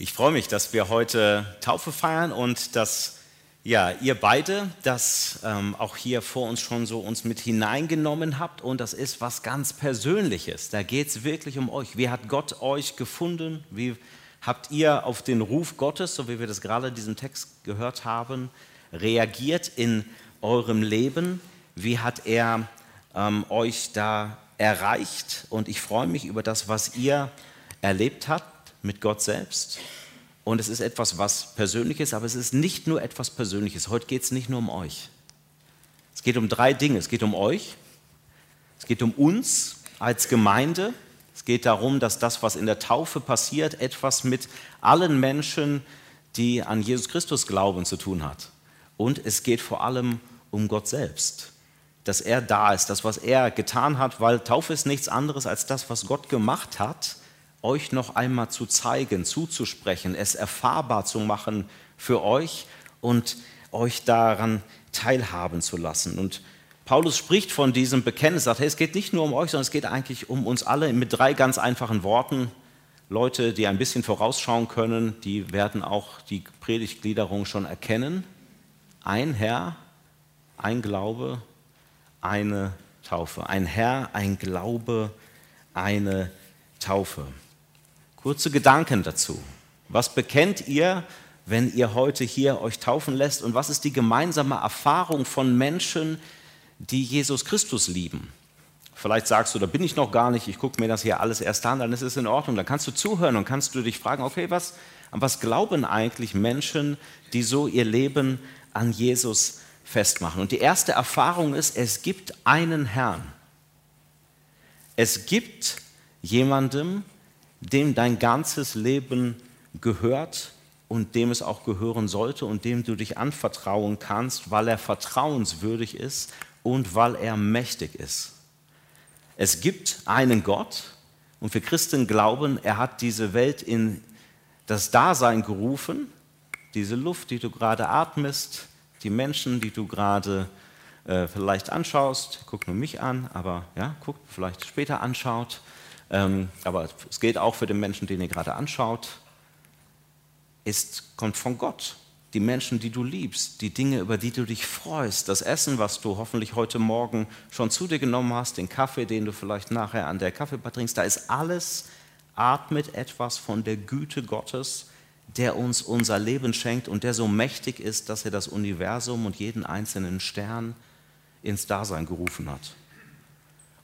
Ich freue mich, dass wir heute Taufe feiern und dass ja, ihr beide das ähm, auch hier vor uns schon so uns mit hineingenommen habt und das ist was ganz Persönliches. Da geht es wirklich um euch. Wie hat Gott euch gefunden? Wie habt ihr auf den Ruf Gottes, so wie wir das gerade in diesem Text gehört haben, reagiert in eurem Leben? Wie hat er ähm, euch da erreicht? Und ich freue mich über das, was ihr erlebt habt mit Gott selbst. Und es ist etwas, was Persönliches, aber es ist nicht nur etwas Persönliches. Heute geht es nicht nur um euch. Es geht um drei Dinge. Es geht um euch, es geht um uns als Gemeinde, es geht darum, dass das, was in der Taufe passiert, etwas mit allen Menschen, die an Jesus Christus glauben, zu tun hat. Und es geht vor allem um Gott selbst, dass er da ist, das, was er getan hat, weil Taufe ist nichts anderes als das, was Gott gemacht hat euch noch einmal zu zeigen, zuzusprechen, es erfahrbar zu machen für euch und euch daran teilhaben zu lassen. Und Paulus spricht von diesem Bekenntnis, sagt, hey, es geht nicht nur um euch, sondern es geht eigentlich um uns alle mit drei ganz einfachen Worten. Leute, die ein bisschen vorausschauen können, die werden auch die Predigtgliederung schon erkennen. Ein Herr, ein Glaube, eine Taufe. Ein Herr, ein Glaube, eine Taufe. Kurze Gedanken dazu. Was bekennt ihr, wenn ihr heute hier euch taufen lässt? Und was ist die gemeinsame Erfahrung von Menschen, die Jesus Christus lieben? Vielleicht sagst du, da bin ich noch gar nicht, ich gucke mir das hier alles erst an, dann ist es in Ordnung. Dann kannst du zuhören und kannst du dich fragen, okay, was, an was glauben eigentlich Menschen, die so ihr Leben an Jesus festmachen? Und die erste Erfahrung ist, es gibt einen Herrn. Es gibt jemandem, dem dein ganzes Leben gehört und dem es auch gehören sollte und dem du dich anvertrauen kannst, weil er vertrauenswürdig ist und weil er mächtig ist. Es gibt einen Gott und wir Christen glauben, er hat diese Welt in das Dasein gerufen, diese Luft, die du gerade atmest, die Menschen, die du gerade äh, vielleicht anschaust, guck nur mich an, aber ja, guck vielleicht später anschaut, aber es gilt auch für den Menschen, den ihr gerade anschaut, ist, kommt von Gott. Die Menschen, die du liebst, die Dinge, über die du dich freust, das Essen, was du hoffentlich heute Morgen schon zu dir genommen hast, den Kaffee, den du vielleicht nachher an der Kaffeebar trinkst, da ist alles, atmet etwas von der Güte Gottes, der uns unser Leben schenkt und der so mächtig ist, dass er das Universum und jeden einzelnen Stern ins Dasein gerufen hat.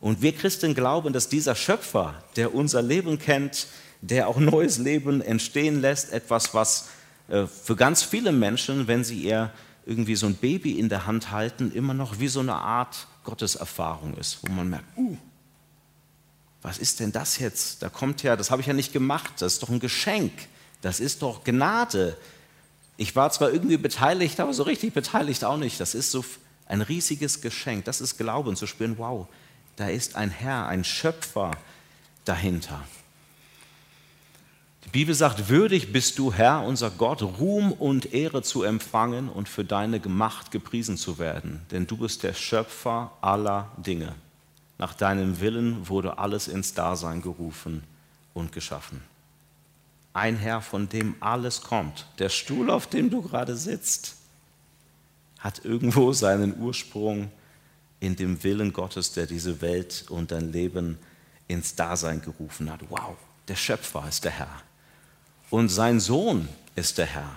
Und wir Christen glauben, dass dieser Schöpfer, der unser Leben kennt, der auch neues Leben entstehen lässt, etwas, was äh, für ganz viele Menschen, wenn sie ihr irgendwie so ein Baby in der Hand halten, immer noch wie so eine Art Gotteserfahrung ist, wo man merkt, uh, was ist denn das jetzt? Da kommt ja, das habe ich ja nicht gemacht, das ist doch ein Geschenk, das ist doch Gnade. Ich war zwar irgendwie beteiligt, aber so richtig beteiligt auch nicht. Das ist so ein riesiges Geschenk, das ist Glauben, zu spüren, wow, da ist ein Herr, ein Schöpfer dahinter. Die Bibel sagt, würdig bist du, Herr, unser Gott, Ruhm und Ehre zu empfangen und für deine Macht gepriesen zu werden, denn du bist der Schöpfer aller Dinge. Nach deinem Willen wurde alles ins Dasein gerufen und geschaffen. Ein Herr, von dem alles kommt. Der Stuhl, auf dem du gerade sitzt, hat irgendwo seinen Ursprung in dem Willen Gottes, der diese Welt und dein Leben ins Dasein gerufen hat. Wow, der Schöpfer ist der Herr. Und sein Sohn ist der Herr.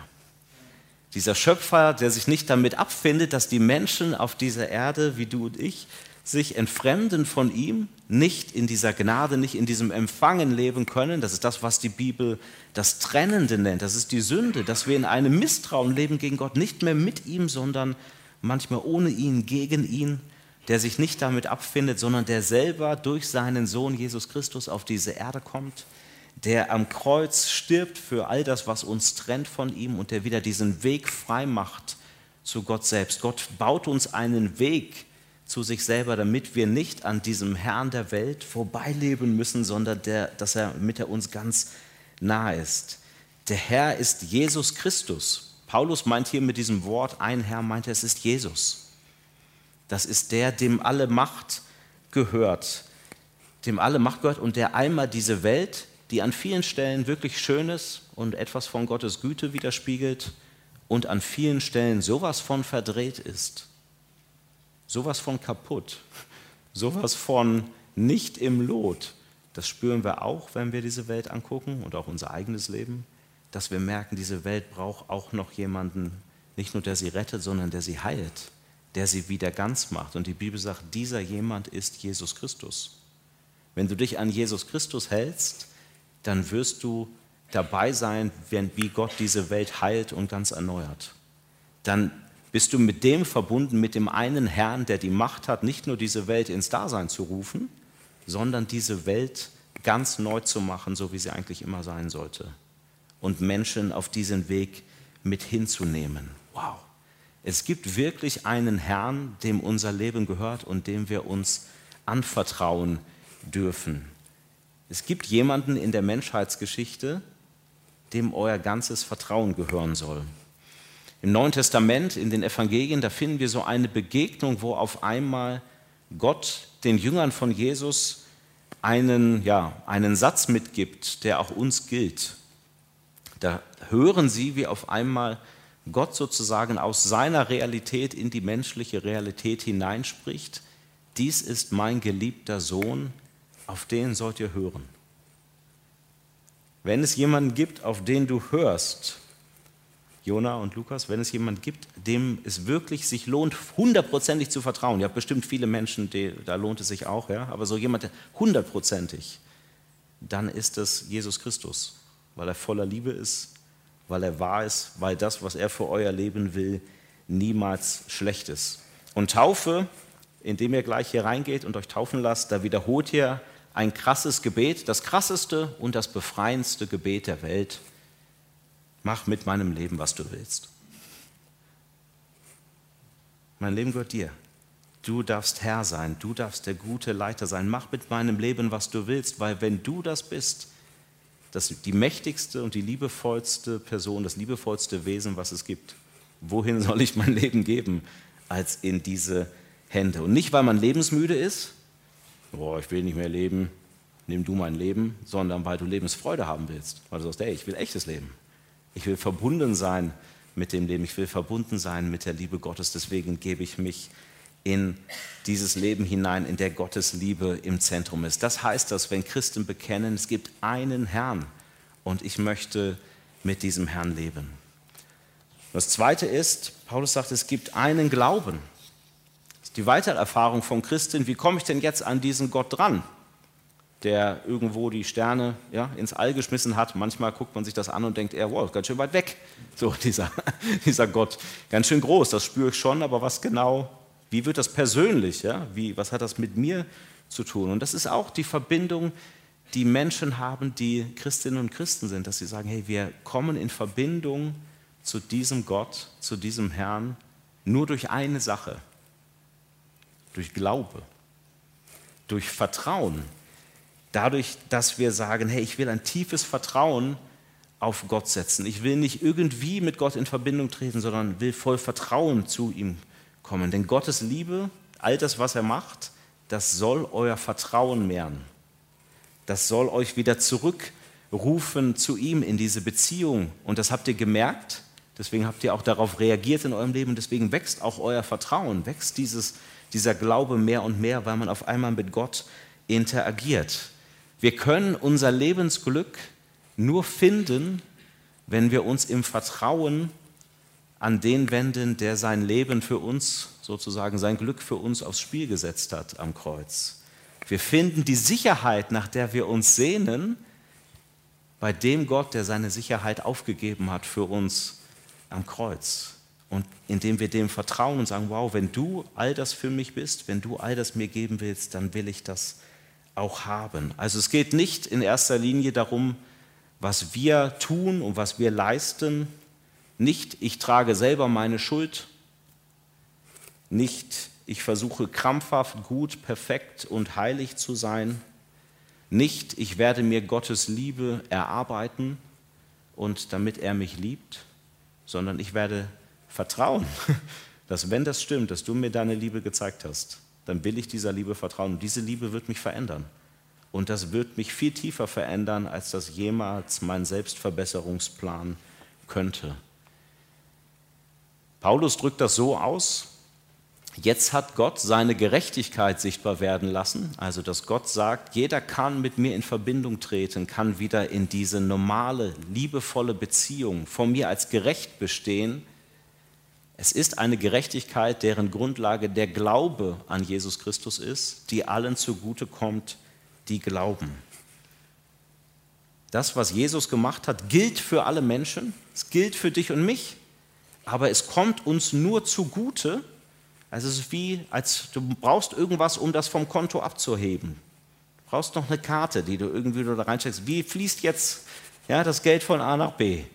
Dieser Schöpfer, der sich nicht damit abfindet, dass die Menschen auf dieser Erde, wie du und ich, sich entfremden von ihm, nicht in dieser Gnade, nicht in diesem Empfangen leben können. Das ist das, was die Bibel das Trennende nennt. Das ist die Sünde, dass wir in einem Misstrauen leben gegen Gott, nicht mehr mit ihm, sondern manchmal ohne ihn, gegen ihn der sich nicht damit abfindet, sondern der selber durch seinen Sohn Jesus Christus auf diese Erde kommt, der am Kreuz stirbt für all das, was uns trennt von ihm und der wieder diesen Weg frei macht zu Gott selbst. Gott baut uns einen Weg zu sich selber, damit wir nicht an diesem Herrn der Welt vorbeileben müssen, sondern der, dass er mit er uns ganz nahe ist. Der Herr ist Jesus Christus. Paulus meint hier mit diesem Wort, ein Herr meint, es ist Jesus. Das ist der, dem alle Macht gehört. Dem alle Macht gehört und der einmal diese Welt die an vielen Stellen wirklich Schönes und etwas von Gottes Güte widerspiegelt und an vielen Stellen sowas von verdreht ist, sowas von kaputt, sowas von nicht im Lot. Das spüren wir auch, wenn wir diese Welt angucken und auch unser eigenes Leben, dass wir merken, diese Welt braucht auch noch jemanden, nicht nur der sie rettet, sondern der sie heilt, der sie wieder ganz macht. Und die Bibel sagt, dieser jemand ist Jesus Christus. Wenn du dich an Jesus Christus hältst, dann wirst du dabei sein, wie Gott diese Welt heilt und ganz erneuert. Dann bist du mit dem verbunden, mit dem einen Herrn, der die Macht hat, nicht nur diese Welt ins Dasein zu rufen, sondern diese Welt ganz neu zu machen, so wie sie eigentlich immer sein sollte. Und Menschen auf diesen Weg mit hinzunehmen. Wow. Es gibt wirklich einen Herrn, dem unser Leben gehört und dem wir uns anvertrauen dürfen. Es gibt jemanden in der Menschheitsgeschichte, dem euer ganzes Vertrauen gehören soll. Im Neuen Testament, in den Evangelien, da finden wir so eine Begegnung, wo auf einmal Gott den Jüngern von Jesus einen, ja, einen Satz mitgibt, der auch uns gilt. Da hören sie, wie auf einmal Gott sozusagen aus seiner Realität in die menschliche Realität hineinspricht. Dies ist mein geliebter Sohn, auf den sollt ihr hören. Wenn es jemanden gibt, auf den du hörst, Jona und Lukas, wenn es jemanden gibt, dem es wirklich sich lohnt, hundertprozentig zu vertrauen, ihr habt bestimmt viele Menschen, die, da lohnt es sich auch, ja, aber so jemand, der hundertprozentig, dann ist es Jesus Christus, weil er voller Liebe ist, weil er wahr ist, weil das, was er für euer Leben will, niemals schlecht ist. Und Taufe, indem ihr gleich hier reingeht und euch taufen lasst, da wiederholt ihr ein krasses Gebet, das krasseste und das befreiendste Gebet der Welt. Mach mit meinem Leben, was du willst. Mein Leben gehört dir. Du darfst Herr sein, du darfst der gute Leiter sein. Mach mit meinem Leben, was du willst, weil wenn du das bist, das die mächtigste und die liebevollste Person, das liebevollste Wesen, was es gibt. Wohin soll ich mein Leben geben, als in diese Hände? Und nicht, weil man lebensmüde ist, boah, ich will nicht mehr leben, nimm du mein Leben, sondern weil du Lebensfreude haben willst. Weil du sagst, ey, ich will echtes Leben. Ich will verbunden sein mit dem Leben. Ich will verbunden sein mit der Liebe Gottes. Deswegen gebe ich mich in dieses Leben hinein, in der Gottes Liebe im Zentrum ist. Das heißt, dass wenn Christen bekennen, es gibt einen Herrn und ich möchte mit diesem Herrn leben. Das Zweite ist, Paulus sagt, es gibt einen Glauben die weitere Erfahrung von Christen, wie komme ich denn jetzt an diesen Gott dran, der irgendwo die Sterne ja, ins All geschmissen hat. Manchmal guckt man sich das an und denkt, er, wow, ganz schön weit weg, so dieser, dieser Gott. Ganz schön groß, das spüre ich schon, aber was genau, wie wird das persönlich, ja? wie, was hat das mit mir zu tun? Und das ist auch die Verbindung, die Menschen haben, die Christinnen und Christen sind, dass sie sagen, hey, wir kommen in Verbindung zu diesem Gott, zu diesem Herrn, nur durch eine Sache, durch Glaube, durch Vertrauen, dadurch, dass wir sagen, hey, ich will ein tiefes Vertrauen auf Gott setzen. Ich will nicht irgendwie mit Gott in Verbindung treten, sondern will voll Vertrauen zu ihm kommen. Denn Gottes Liebe, all das, was er macht, das soll euer Vertrauen mehren. Das soll euch wieder zurückrufen zu ihm in diese Beziehung. Und das habt ihr gemerkt. Deswegen habt ihr auch darauf reagiert in eurem Leben. Deswegen wächst auch euer Vertrauen, wächst dieses dieser Glaube mehr und mehr, weil man auf einmal mit Gott interagiert. Wir können unser Lebensglück nur finden, wenn wir uns im Vertrauen an den wenden, der sein Leben für uns, sozusagen sein Glück für uns aufs Spiel gesetzt hat am Kreuz. Wir finden die Sicherheit, nach der wir uns sehnen, bei dem Gott, der seine Sicherheit aufgegeben hat für uns am Kreuz. Und indem wir dem vertrauen und sagen, wow, wenn du all das für mich bist, wenn du all das mir geben willst, dann will ich das auch haben. Also es geht nicht in erster Linie darum, was wir tun und was wir leisten. Nicht, ich trage selber meine Schuld. Nicht, ich versuche krampfhaft gut, perfekt und heilig zu sein. Nicht, ich werde mir Gottes Liebe erarbeiten und damit er mich liebt, sondern ich werde vertrauen, dass wenn das stimmt, dass du mir deine Liebe gezeigt hast, dann will ich dieser Liebe vertrauen. Und diese Liebe wird mich verändern. Und das wird mich viel tiefer verändern, als das jemals mein Selbstverbesserungsplan könnte. Paulus drückt das so aus, jetzt hat Gott seine Gerechtigkeit sichtbar werden lassen, also dass Gott sagt, jeder kann mit mir in Verbindung treten, kann wieder in diese normale, liebevolle Beziehung von mir als gerecht bestehen. Es ist eine Gerechtigkeit, deren Grundlage der Glaube an Jesus Christus ist, die allen zugute kommt, die glauben. Das, was Jesus gemacht hat, gilt für alle Menschen, es gilt für dich und mich aber es kommt uns nur zugute. Also es ist wie, als du brauchst irgendwas, um das vom Konto abzuheben. Du brauchst noch eine Karte, die du irgendwie da reinsteckst. Wie fließt jetzt ja, das Geld von A nach B?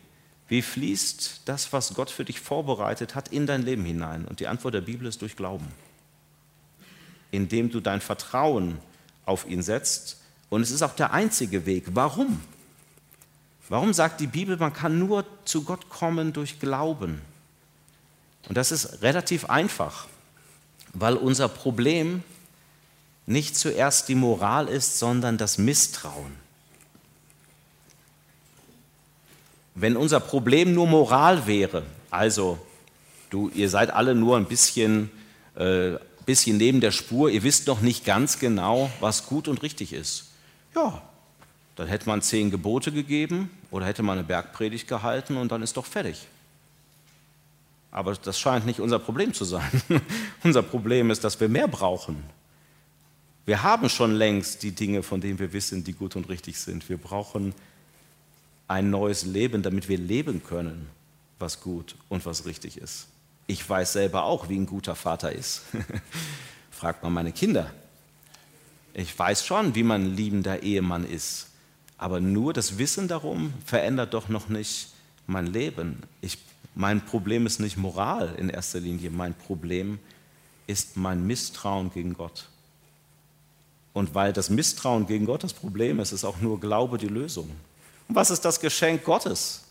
Wie fließt das, was Gott für dich vorbereitet hat, in dein Leben hinein? Und die Antwort der Bibel ist durch Glauben. Indem du dein Vertrauen auf ihn setzt. Und es ist auch der einzige Weg. Warum? Warum sagt die Bibel, man kann nur zu Gott kommen durch Glauben? Und das ist relativ einfach, weil unser Problem nicht zuerst die Moral ist, sondern das Misstrauen. Wenn unser Problem nur Moral wäre, also du, ihr seid alle nur ein bisschen, äh, bisschen neben der Spur, ihr wisst noch nicht ganz genau, was gut und richtig ist. Ja, dann hätte man zehn Gebote gegeben oder hätte man eine Bergpredigt gehalten und dann ist doch fertig. Aber das scheint nicht unser Problem zu sein. unser Problem ist, dass wir mehr brauchen. Wir haben schon längst die Dinge, von denen wir wissen, die gut und richtig sind. Wir brauchen ein neues Leben, damit wir leben können, was gut und was richtig ist. Ich weiß selber auch, wie ein guter Vater ist. Fragt man meine Kinder. Ich weiß schon, wie man ein liebender Ehemann ist. Aber nur das Wissen darum verändert doch noch nicht mein Leben. Ich mein Problem ist nicht Moral in erster Linie, mein Problem ist mein Misstrauen gegen Gott. Und weil das Misstrauen gegen Gott das Problem ist, ist auch nur Glaube die Lösung. Und was ist das Geschenk Gottes?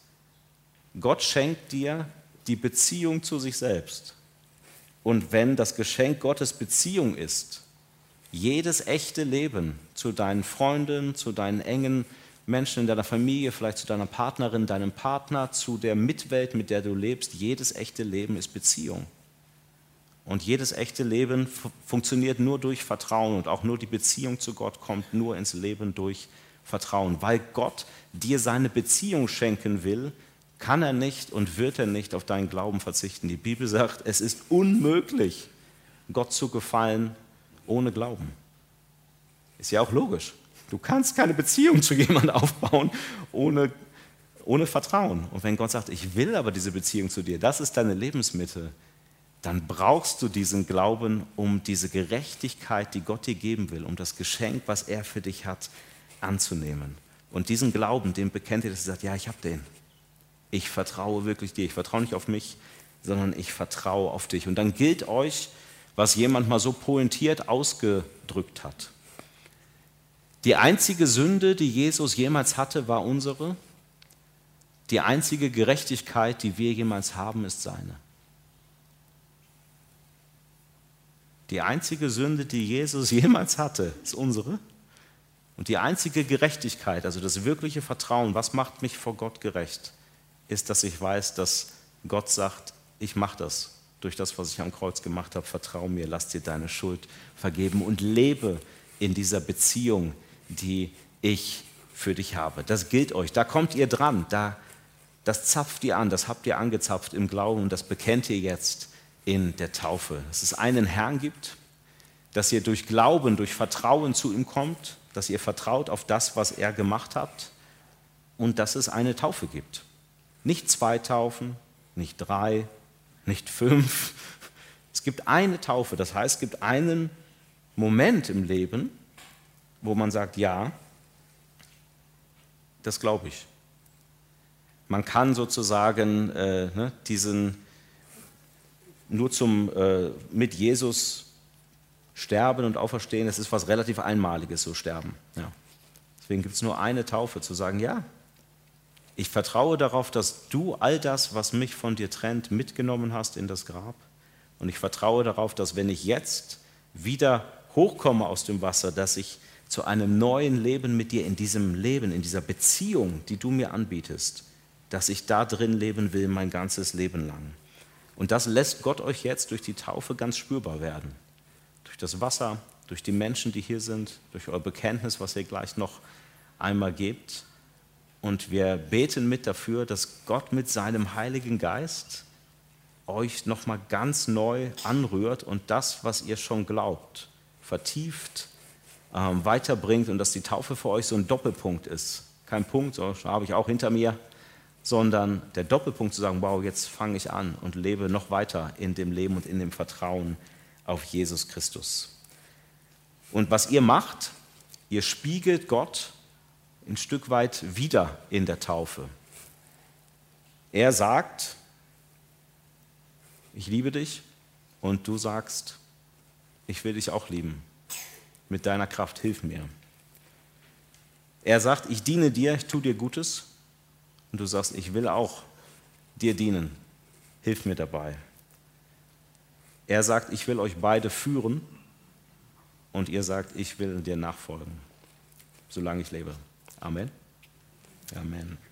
Gott schenkt dir die Beziehung zu sich selbst. Und wenn das Geschenk Gottes Beziehung ist, jedes echte Leben zu deinen Freunden, zu deinen engen Menschen in deiner Familie, vielleicht zu deiner Partnerin, deinem Partner, zu der Mitwelt, mit der du lebst. Jedes echte Leben ist Beziehung. Und jedes echte Leben funktioniert nur durch Vertrauen und auch nur die Beziehung zu Gott kommt nur ins Leben durch Vertrauen. Weil Gott dir seine Beziehung schenken will, kann er nicht und wird er nicht auf deinen Glauben verzichten. Die Bibel sagt, es ist unmöglich, Gott zu gefallen ohne Glauben. Ist ja auch logisch. Du kannst keine Beziehung zu jemandem aufbauen ohne, ohne Vertrauen. Und wenn Gott sagt, ich will aber diese Beziehung zu dir, das ist deine Lebensmittel, dann brauchst du diesen Glauben, um diese Gerechtigkeit, die Gott dir geben will, um das Geschenk, was er für dich hat, anzunehmen. Und diesen Glauben, den bekennt ihr, dass ihr sagt, ja, ich habe den. Ich vertraue wirklich dir. Ich vertraue nicht auf mich, sondern ich vertraue auf dich. Und dann gilt euch, was jemand mal so pointiert ausgedrückt hat. Die einzige Sünde, die Jesus jemals hatte, war unsere. Die einzige Gerechtigkeit, die wir jemals haben, ist seine. Die einzige Sünde, die Jesus jemals hatte, ist unsere. Und die einzige Gerechtigkeit, also das wirkliche Vertrauen, was macht mich vor Gott gerecht, ist, dass ich weiß, dass Gott sagt, ich mache das durch das, was ich am Kreuz gemacht habe. Vertrau mir, lass dir deine Schuld vergeben und lebe in dieser Beziehung, die ich für dich habe. Das gilt euch. Da kommt ihr dran. Da, das zapft ihr an. Das habt ihr angezapft im Glauben und das bekennt ihr jetzt in der Taufe. Dass es einen Herrn gibt, dass ihr durch Glauben, durch Vertrauen zu ihm kommt, dass ihr vertraut auf das, was er gemacht hat und dass es eine Taufe gibt. Nicht zwei Taufen, nicht drei, nicht fünf. Es gibt eine Taufe, das heißt, es gibt einen Moment im Leben, wo man sagt, ja, das glaube ich. Man kann sozusagen äh, ne, diesen nur zum äh, mit Jesus sterben und auferstehen, das ist was relativ Einmaliges, so sterben. Ja. Deswegen gibt es nur eine Taufe, zu sagen, ja, ich vertraue darauf, dass du all das, was mich von dir trennt, mitgenommen hast in das Grab. Und ich vertraue darauf, dass wenn ich jetzt wieder hochkomme aus dem Wasser, dass ich zu einem neuen Leben mit dir in diesem Leben, in dieser Beziehung, die du mir anbietest, dass ich da drin leben will mein ganzes Leben lang. Und das lässt Gott euch jetzt durch die Taufe ganz spürbar werden. Durch das Wasser, durch die Menschen, die hier sind, durch euer Bekenntnis, was ihr gleich noch einmal gebt. Und wir beten mit dafür, dass Gott mit seinem Heiligen Geist euch nochmal ganz neu anrührt und das, was ihr schon glaubt, vertieft, ähm, weiterbringt und dass die Taufe für euch so ein Doppelpunkt ist. Kein Punkt, so habe ich auch hinter mir, sondern der Doppelpunkt zu sagen, wow, jetzt fange ich an und lebe noch weiter in dem Leben und in dem Vertrauen auf Jesus Christus. Und was ihr macht, ihr spiegelt Gott ein Stück weit wieder in der Taufe. Er sagt, ich liebe dich und du sagst, ich will dich auch lieben. Mit deiner Kraft hilf mir. Er sagt, ich diene dir, ich tue dir Gutes und du sagst, ich will auch dir dienen. Hilf mir dabei. Er sagt, ich will euch beide führen und ihr sagt, ich will dir nachfolgen, solange ich lebe. Amen. Amen.